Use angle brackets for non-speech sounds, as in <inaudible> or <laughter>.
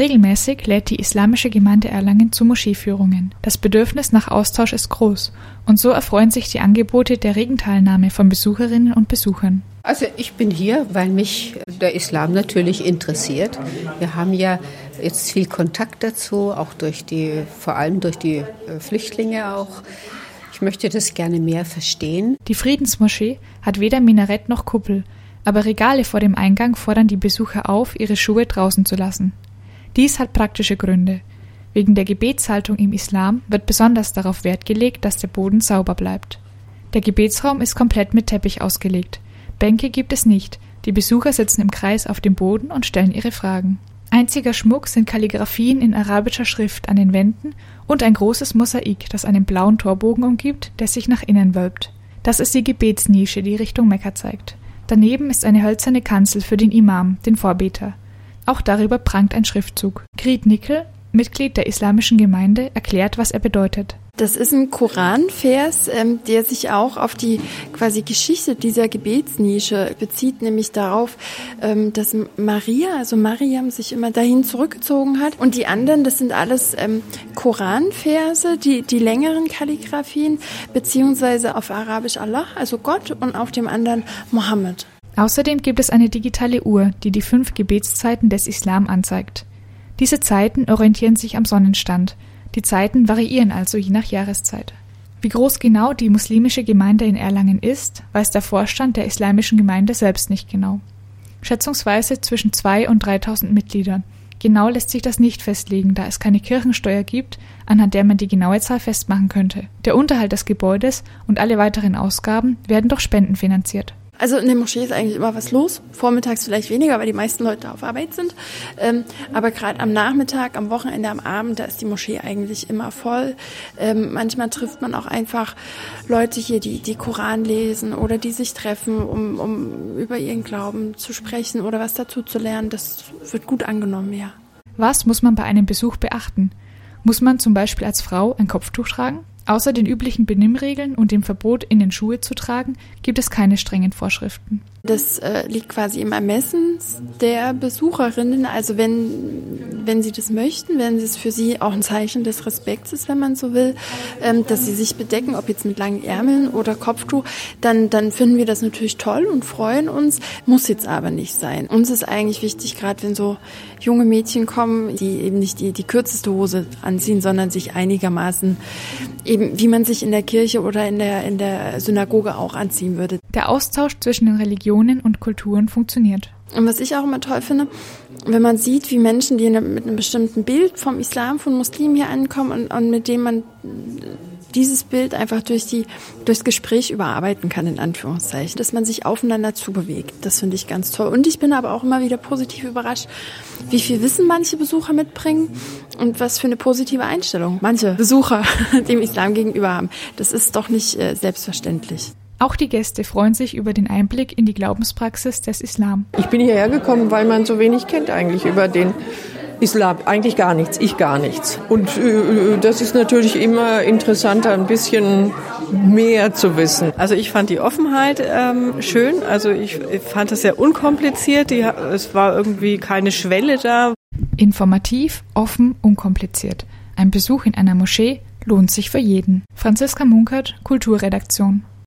Regelmäßig lädt die Islamische Gemeinde Erlangen zu Moscheeführungen. Das Bedürfnis nach Austausch ist groß und so erfreuen sich die Angebote der regen Teilnahme von Besucherinnen und Besuchern. Also ich bin hier, weil mich der Islam natürlich interessiert. Wir haben ja jetzt viel Kontakt dazu, auch durch die, vor allem durch die äh, Flüchtlinge auch. Ich möchte das gerne mehr verstehen. Die Friedensmoschee hat weder Minarett noch Kuppel, aber Regale vor dem Eingang fordern die Besucher auf, ihre Schuhe draußen zu lassen. Dies hat praktische Gründe. Wegen der Gebetshaltung im Islam wird besonders darauf Wert gelegt, dass der Boden sauber bleibt. Der Gebetsraum ist komplett mit Teppich ausgelegt. Bänke gibt es nicht. Die Besucher sitzen im Kreis auf dem Boden und stellen ihre Fragen. Einziger Schmuck sind Kalligraphien in arabischer Schrift an den Wänden und ein großes Mosaik, das einen blauen Torbogen umgibt, der sich nach innen wölbt. Das ist die Gebetsnische, die Richtung Mekka zeigt. Daneben ist eine hölzerne Kanzel für den Imam, den Vorbeter. Auch darüber prangt ein Schriftzug. Griet Nickel, Mitglied der islamischen Gemeinde, erklärt, was er bedeutet. Das ist ein Koranvers, ähm, der sich auch auf die quasi Geschichte dieser Gebetsnische bezieht, nämlich darauf, ähm, dass Maria, also Mariam, sich immer dahin zurückgezogen hat. Und die anderen, das sind alles ähm, Koranverse, die, die längeren Kalligraphien, beziehungsweise auf Arabisch Allah, also Gott, und auf dem anderen Mohammed. Außerdem gibt es eine digitale Uhr, die die fünf Gebetszeiten des Islam anzeigt. Diese Zeiten orientieren sich am Sonnenstand – die Zeiten variieren also je nach Jahreszeit. Wie groß genau die muslimische Gemeinde in Erlangen ist, weiß der Vorstand der islamischen Gemeinde selbst nicht genau. Schätzungsweise zwischen 2 und 3000 Mitgliedern. Genau lässt sich das nicht festlegen, da es keine Kirchensteuer gibt, anhand der man die genaue Zahl festmachen könnte. Der Unterhalt des Gebäudes und alle weiteren Ausgaben werden durch Spenden finanziert. Also in der Moschee ist eigentlich immer was los. Vormittags vielleicht weniger, weil die meisten Leute auf Arbeit sind. Ähm, aber gerade am Nachmittag, am Wochenende, am Abend, da ist die Moschee eigentlich immer voll. Ähm, manchmal trifft man auch einfach Leute hier, die die Koran lesen oder die sich treffen, um, um über ihren Glauben zu sprechen oder was dazu zu lernen. Das wird gut angenommen, ja. Was muss man bei einem Besuch beachten? Muss man zum Beispiel als Frau ein Kopftuch tragen? Außer den üblichen Benimmregeln und dem Verbot, in den Schuhe zu tragen, gibt es keine strengen Vorschriften. Das äh, liegt quasi im Ermessen der Besucherinnen. Also wenn, wenn sie das möchten, wenn es für sie auch ein Zeichen des Respekts ist, wenn man so will, ähm, dass sie sich bedecken, ob jetzt mit langen Ärmeln oder Kopftuch, dann, dann finden wir das natürlich toll und freuen uns. Muss jetzt aber nicht sein. Uns ist eigentlich wichtig, gerade wenn so junge Mädchen kommen, die eben nicht die, die kürzeste Hose anziehen, sondern sich einigermaßen eben, wie man sich in der Kirche oder in der, in der Synagoge auch anziehen würde. Der Austausch zwischen den Religionen und Kulturen funktioniert. Und was ich auch immer toll finde, wenn man sieht, wie Menschen, die mit einem bestimmten Bild vom Islam, von Muslimen hier ankommen und, und mit dem man dieses Bild einfach durch die, durchs Gespräch überarbeiten kann, in Anführungszeichen, dass man sich aufeinander zubewegt. Das finde ich ganz toll. Und ich bin aber auch immer wieder positiv überrascht, wie viel Wissen manche Besucher mitbringen und was für eine positive Einstellung manche Besucher <laughs> dem Islam gegenüber haben. Das ist doch nicht äh, selbstverständlich. Auch die Gäste freuen sich über den Einblick in die Glaubenspraxis des Islam. Ich bin hierher gekommen, weil man so wenig kennt eigentlich über den Islam. Eigentlich gar nichts, ich gar nichts. Und äh, das ist natürlich immer interessanter, ein bisschen mehr zu wissen. Also ich fand die Offenheit ähm, schön. Also ich fand es sehr unkompliziert. Die, es war irgendwie keine Schwelle da. Informativ, offen, unkompliziert. Ein Besuch in einer Moschee lohnt sich für jeden. Franziska Munkert, Kulturredaktion.